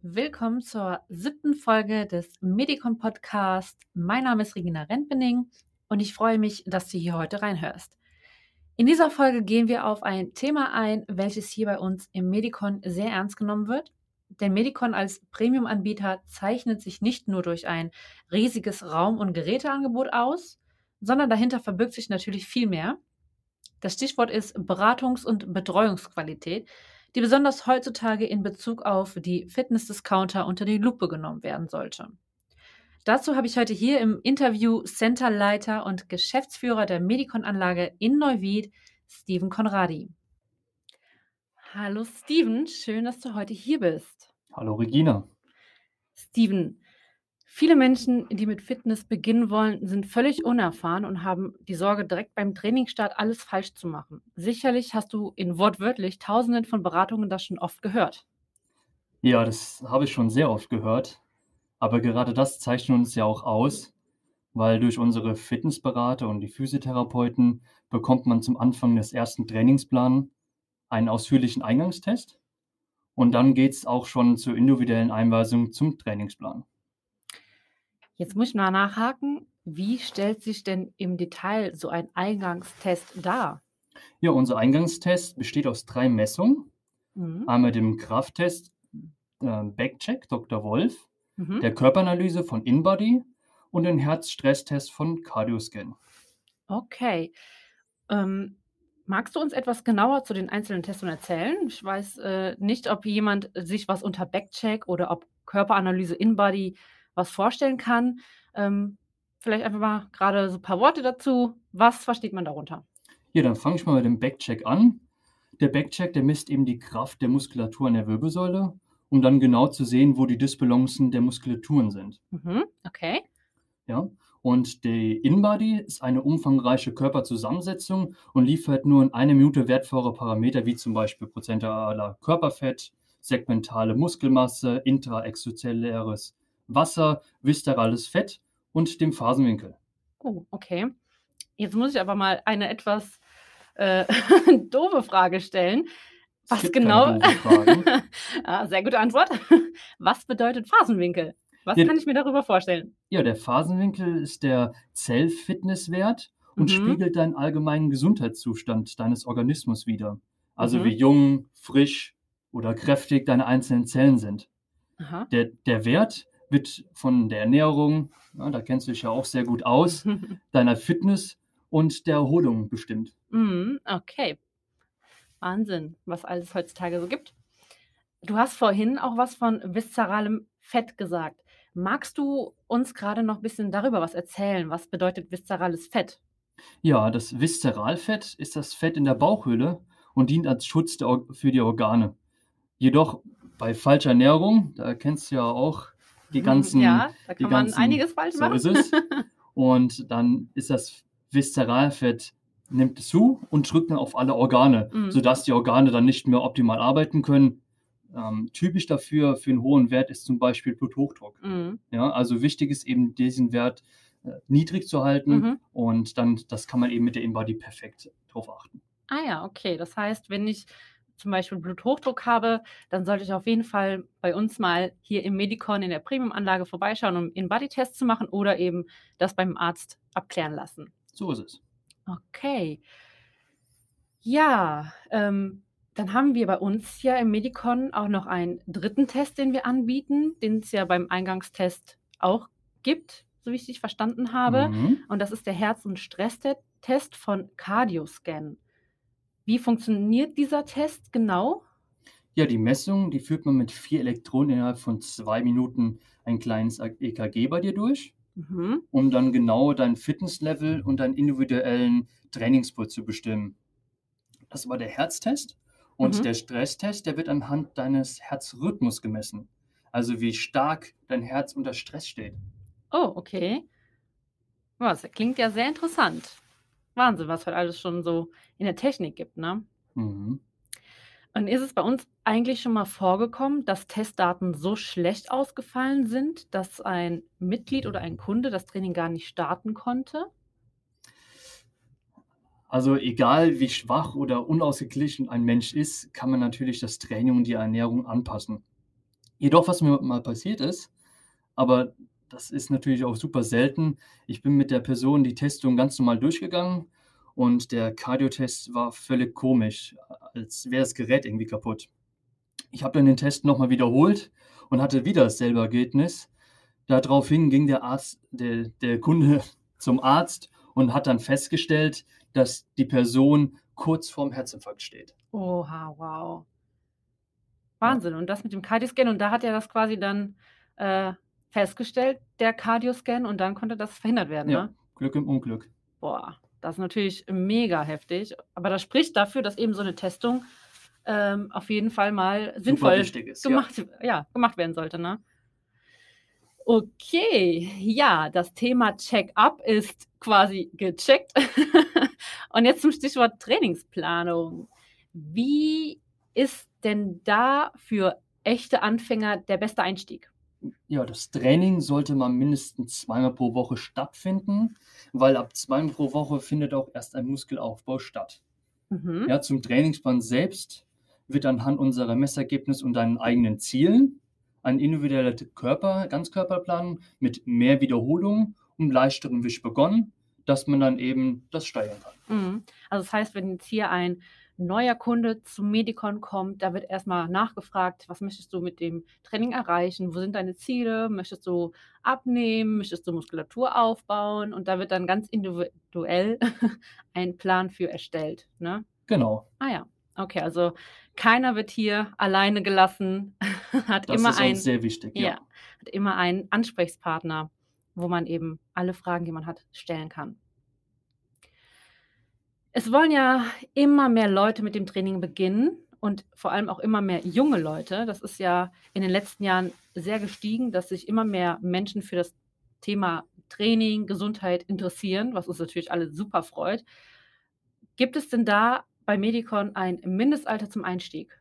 Willkommen zur siebten Folge des Medicon Podcast. Mein Name ist Regina Rentbening und ich freue mich, dass du hier heute reinhörst. In dieser Folge gehen wir auf ein Thema ein, welches hier bei uns im Medicon sehr ernst genommen wird. Denn Medicon als Premium-Anbieter zeichnet sich nicht nur durch ein riesiges Raum- und Geräteangebot aus, sondern dahinter verbirgt sich natürlich viel mehr. Das Stichwort ist Beratungs- und Betreuungsqualität, die besonders heutzutage in Bezug auf die Fitness-Discounter unter die Lupe genommen werden sollte. Dazu habe ich heute hier im Interview Centerleiter und Geschäftsführer der Medicon-Anlage in Neuwied, Steven Konradi. Hallo Steven, schön, dass du heute hier bist. Hallo Regina. Steven, Viele Menschen, die mit Fitness beginnen wollen, sind völlig unerfahren und haben die Sorge, direkt beim Trainingsstart alles falsch zu machen. Sicherlich hast du in wortwörtlich Tausenden von Beratungen das schon oft gehört. Ja, das habe ich schon sehr oft gehört. Aber gerade das zeichnet uns ja auch aus, weil durch unsere Fitnessberater und die Physiotherapeuten bekommt man zum Anfang des ersten Trainingsplans einen ausführlichen Eingangstest und dann geht es auch schon zur individuellen Einweisung zum Trainingsplan. Jetzt muss ich mal nachhaken, wie stellt sich denn im Detail so ein Eingangstest dar? Ja, unser Eingangstest besteht aus drei Messungen. Mhm. Einmal dem Krafttest äh, Backcheck Dr. Wolf, mhm. der Körperanalyse von InBody und den Herzstresstest von Cardioscan. Okay. Ähm, magst du uns etwas genauer zu den einzelnen Tests erzählen? Ich weiß äh, nicht, ob jemand sich was unter Backcheck oder ob Körperanalyse InBody was vorstellen kann. Ähm, vielleicht einfach mal gerade so ein paar Worte dazu. Was versteht man darunter? Ja, dann fange ich mal mit dem Backcheck an. Der Backcheck, der misst eben die Kraft der Muskulatur an der Wirbelsäule, um dann genau zu sehen, wo die Dysbalancen der Muskulaturen sind. Mhm, okay. Ja, und die InBody ist eine umfangreiche Körperzusammensetzung und liefert nur in einer Minute wertvolle Parameter wie zum Beispiel prozentualer Körperfett, segmentale Muskelmasse, intraexozelläres Wasser, viszerales Fett und dem Phasenwinkel. Oh, okay. Jetzt muss ich aber mal eine etwas äh, doofe Frage stellen. Was genau? ah, sehr gute Antwort. Was bedeutet Phasenwinkel? Was ja, kann ich mir darüber vorstellen? Ja, der Phasenwinkel ist der Zellfitnesswert und mhm. spiegelt deinen allgemeinen Gesundheitszustand deines Organismus wider. Also mhm. wie jung, frisch oder kräftig deine einzelnen Zellen sind. Der, der Wert wird von der Ernährung, ja, da kennst du dich ja auch sehr gut aus, deiner Fitness und der Erholung bestimmt. Mm, okay. Wahnsinn, was alles heutzutage so gibt. Du hast vorhin auch was von viszeralem Fett gesagt. Magst du uns gerade noch ein bisschen darüber was erzählen? Was bedeutet viszerales Fett? Ja, das Viszeralfett ist das Fett in der Bauchhöhle und dient als Schutz für die Organe. Jedoch bei falscher Ernährung, da kennst du ja auch die mhm, ganzen. Ja, da kann man ganzen, einiges falsch machen. So ist es. Und dann ist das Viszeralfett nimmt zu und drückt dann auf alle Organe, mhm. sodass die Organe dann nicht mehr optimal arbeiten können. Ähm, typisch dafür für einen hohen Wert ist zum Beispiel Bluthochdruck. Mhm. Ja, also wichtig ist eben diesen Wert äh, niedrig zu halten mhm. und dann das kann man eben mit der InBody perfekt drauf achten. Ah ja, okay. Das heißt, wenn ich zum Beispiel Bluthochdruck habe, dann sollte ich auf jeden Fall bei uns mal hier im Medicon in der Premium-Anlage vorbeischauen, um einen Body-Test zu machen oder eben das beim Arzt abklären lassen. So ist es. Okay. Ja, ähm, dann haben wir bei uns ja im Medicon auch noch einen dritten Test, den wir anbieten, den es ja beim Eingangstest auch gibt, so wie ich dich verstanden habe. Mhm. Und das ist der Herz- und Stresstest von Cardioscan. Wie funktioniert dieser Test genau? Ja, die Messung, die führt man mit vier Elektronen innerhalb von zwei Minuten ein kleines EKG bei dir durch, mhm. um dann genau dein Fitnesslevel und deinen individuellen Trainingsput zu bestimmen. Das war der Herztest. Und mhm. der Stresstest, der wird anhand deines Herzrhythmus gemessen. Also wie stark dein Herz unter Stress steht. Oh, okay. Was, klingt ja sehr interessant. Wahnsinn, was halt alles schon so in der Technik gibt, ne? Mhm. Und ist es bei uns eigentlich schon mal vorgekommen, dass Testdaten so schlecht ausgefallen sind, dass ein Mitglied oder ein Kunde das Training gar nicht starten konnte? Also egal wie schwach oder unausgeglichen ein Mensch ist, kann man natürlich das Training und die Ernährung anpassen. Jedoch, was mir mal passiert ist, aber das ist natürlich auch super selten, ich bin mit der Person die Testung ganz normal durchgegangen und der Cardio-Test war völlig komisch, als wäre das Gerät irgendwie kaputt. Ich habe dann den Test nochmal wiederholt und hatte wieder dasselbe Ergebnis. Daraufhin ging der Arzt, der, der Kunde zum Arzt und hat dann festgestellt, dass die Person kurz vorm Herzinfarkt steht. Oha, wow. Wahnsinn. Und das mit dem Cardioscan, und da hat er das quasi dann äh, festgestellt, der Cardioscan, und dann konnte das verhindert werden, ja, ne? Glück im Unglück. Boah, das ist natürlich mega heftig. Aber das spricht dafür, dass eben so eine Testung ähm, auf jeden Fall mal sinnvoll ist, gemacht, ja. ja. gemacht werden sollte, ne? Okay, ja, das Thema Check-up ist quasi gecheckt. Und jetzt zum Stichwort Trainingsplanung. Wie ist denn da für echte Anfänger der beste Einstieg? Ja, das Training sollte mal mindestens zweimal pro Woche stattfinden, weil ab zweimal pro Woche findet auch erst ein Muskelaufbau statt. Mhm. Ja, zum Trainingsplan selbst wird anhand unserer Messergebnisse und deinen eigenen Zielen ein individueller Körper, Ganzkörperplan mit mehr Wiederholungen und leichterem Wisch begonnen, dass man dann eben das steigern kann. Mhm. Also das heißt, wenn jetzt hier ein neuer Kunde zum Medikon kommt, da wird erstmal nachgefragt, was möchtest du mit dem Training erreichen? Wo sind deine Ziele? Möchtest du abnehmen? Möchtest du Muskulatur aufbauen? Und da wird dann ganz individuell ein Plan für erstellt. Ne? Genau. Ah ja, okay, also keiner wird hier alleine gelassen, hat das immer ist ein, sehr wichtig, ja. ja, hat immer einen Ansprechpartner, wo man eben alle Fragen, die man hat, stellen kann. Es wollen ja immer mehr Leute mit dem Training beginnen und vor allem auch immer mehr junge Leute. Das ist ja in den letzten Jahren sehr gestiegen, dass sich immer mehr Menschen für das Thema Training, Gesundheit interessieren, was uns natürlich alle super freut. Gibt es denn da bei Medicon ein Mindestalter zum Einstieg?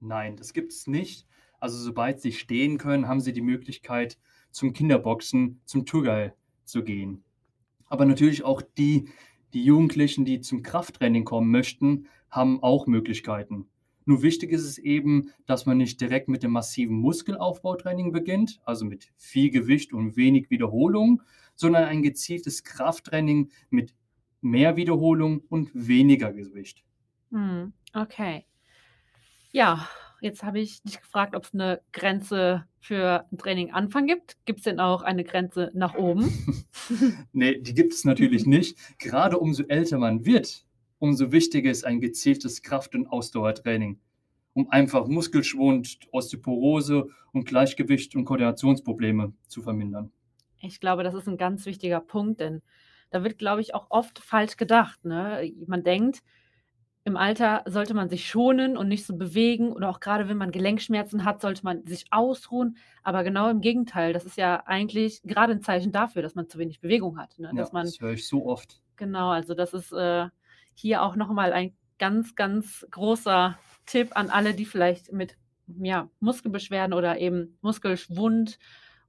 Nein, das gibt es nicht. Also sobald sie stehen können, haben sie die Möglichkeit, zum Kinderboxen, zum Tourguide zu gehen. Aber natürlich auch die, die Jugendlichen, die zum Krafttraining kommen möchten, haben auch Möglichkeiten. Nur wichtig ist es eben, dass man nicht direkt mit dem massiven Muskelaufbautraining beginnt, also mit viel Gewicht und wenig Wiederholung, sondern ein gezieltes Krafttraining mit mehr Wiederholung und weniger Gewicht. Hm, okay. Ja, jetzt habe ich dich gefragt, ob es eine Grenze für ein Training Anfang gibt. Gibt es denn auch eine Grenze nach oben? nee, die gibt es natürlich nicht. Gerade umso älter man wird, umso wichtiger ist ein gezieltes Kraft- und Ausdauertraining, um einfach Muskelschwund, Osteoporose und Gleichgewicht und Koordinationsprobleme zu vermindern. Ich glaube, das ist ein ganz wichtiger Punkt, denn da wird, glaube ich, auch oft falsch gedacht. Ne? Man denkt, im Alter sollte man sich schonen und nicht so bewegen oder auch gerade wenn man Gelenkschmerzen hat, sollte man sich ausruhen. Aber genau im Gegenteil, das ist ja eigentlich gerade ein Zeichen dafür, dass man zu wenig Bewegung hat. Ne? Dass ja, man, das höre ich so oft. Genau, also das ist äh, hier auch nochmal ein ganz, ganz großer Tipp an alle, die vielleicht mit ja, Muskelbeschwerden oder eben Muskelschwund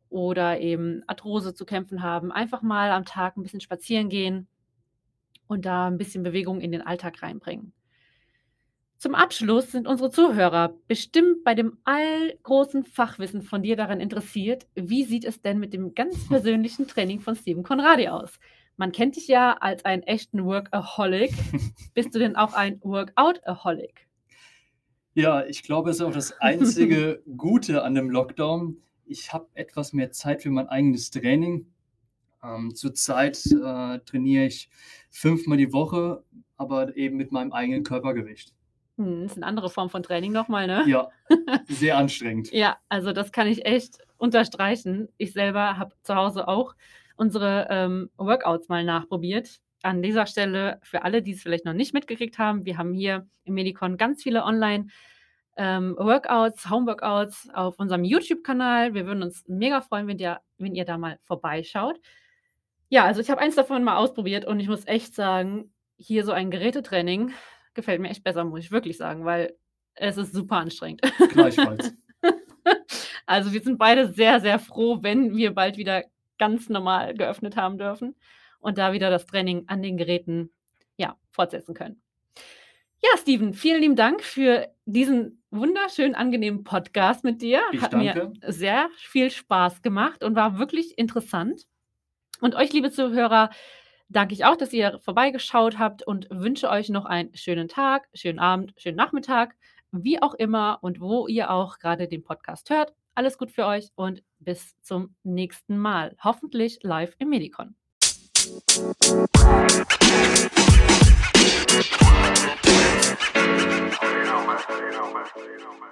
oder eben Arthrose zu kämpfen haben, einfach mal am Tag ein bisschen spazieren gehen und da ein bisschen Bewegung in den Alltag reinbringen. Zum Abschluss sind unsere Zuhörer bestimmt bei dem allgroßen Fachwissen von dir daran interessiert, wie sieht es denn mit dem ganz persönlichen Training von Steven Conradi aus? Man kennt dich ja als einen echten Workaholic. Bist du denn auch ein Workout-aholic? Ja, ich glaube, es ist auch das einzige Gute an dem Lockdown, ich habe etwas mehr Zeit für mein eigenes Training. Ähm, zurzeit äh, trainiere ich fünfmal die Woche, aber eben mit meinem eigenen Körpergewicht. Hm, das ist eine andere Form von Training nochmal, ne? Ja, sehr anstrengend. ja, also das kann ich echt unterstreichen. Ich selber habe zu Hause auch unsere ähm, Workouts mal nachprobiert. An dieser Stelle für alle, die es vielleicht noch nicht mitgekriegt haben, wir haben hier im Medicon ganz viele Online- ähm, Workouts, Homeworkouts auf unserem YouTube-Kanal. Wir würden uns mega freuen, wenn ihr, wenn ihr da mal vorbeischaut. Ja, also ich habe eins davon mal ausprobiert und ich muss echt sagen, hier so ein Gerätetraining gefällt mir echt besser, muss ich wirklich sagen, weil es ist super anstrengend. Gleichfalls. also wir sind beide sehr, sehr froh, wenn wir bald wieder ganz normal geöffnet haben dürfen und da wieder das Training an den Geräten ja, fortsetzen können. Ja, Steven, vielen lieben Dank für diesen wunderschönen, angenehmen Podcast mit dir. Ich Hat danke. mir sehr viel Spaß gemacht und war wirklich interessant. Und euch, liebe Zuhörer, danke ich auch, dass ihr vorbeigeschaut habt und wünsche euch noch einen schönen Tag, schönen Abend, schönen Nachmittag, wie auch immer und wo ihr auch gerade den Podcast hört. Alles gut für euch und bis zum nächsten Mal. Hoffentlich live im Medicon. You know, man. You know, man. You know, man.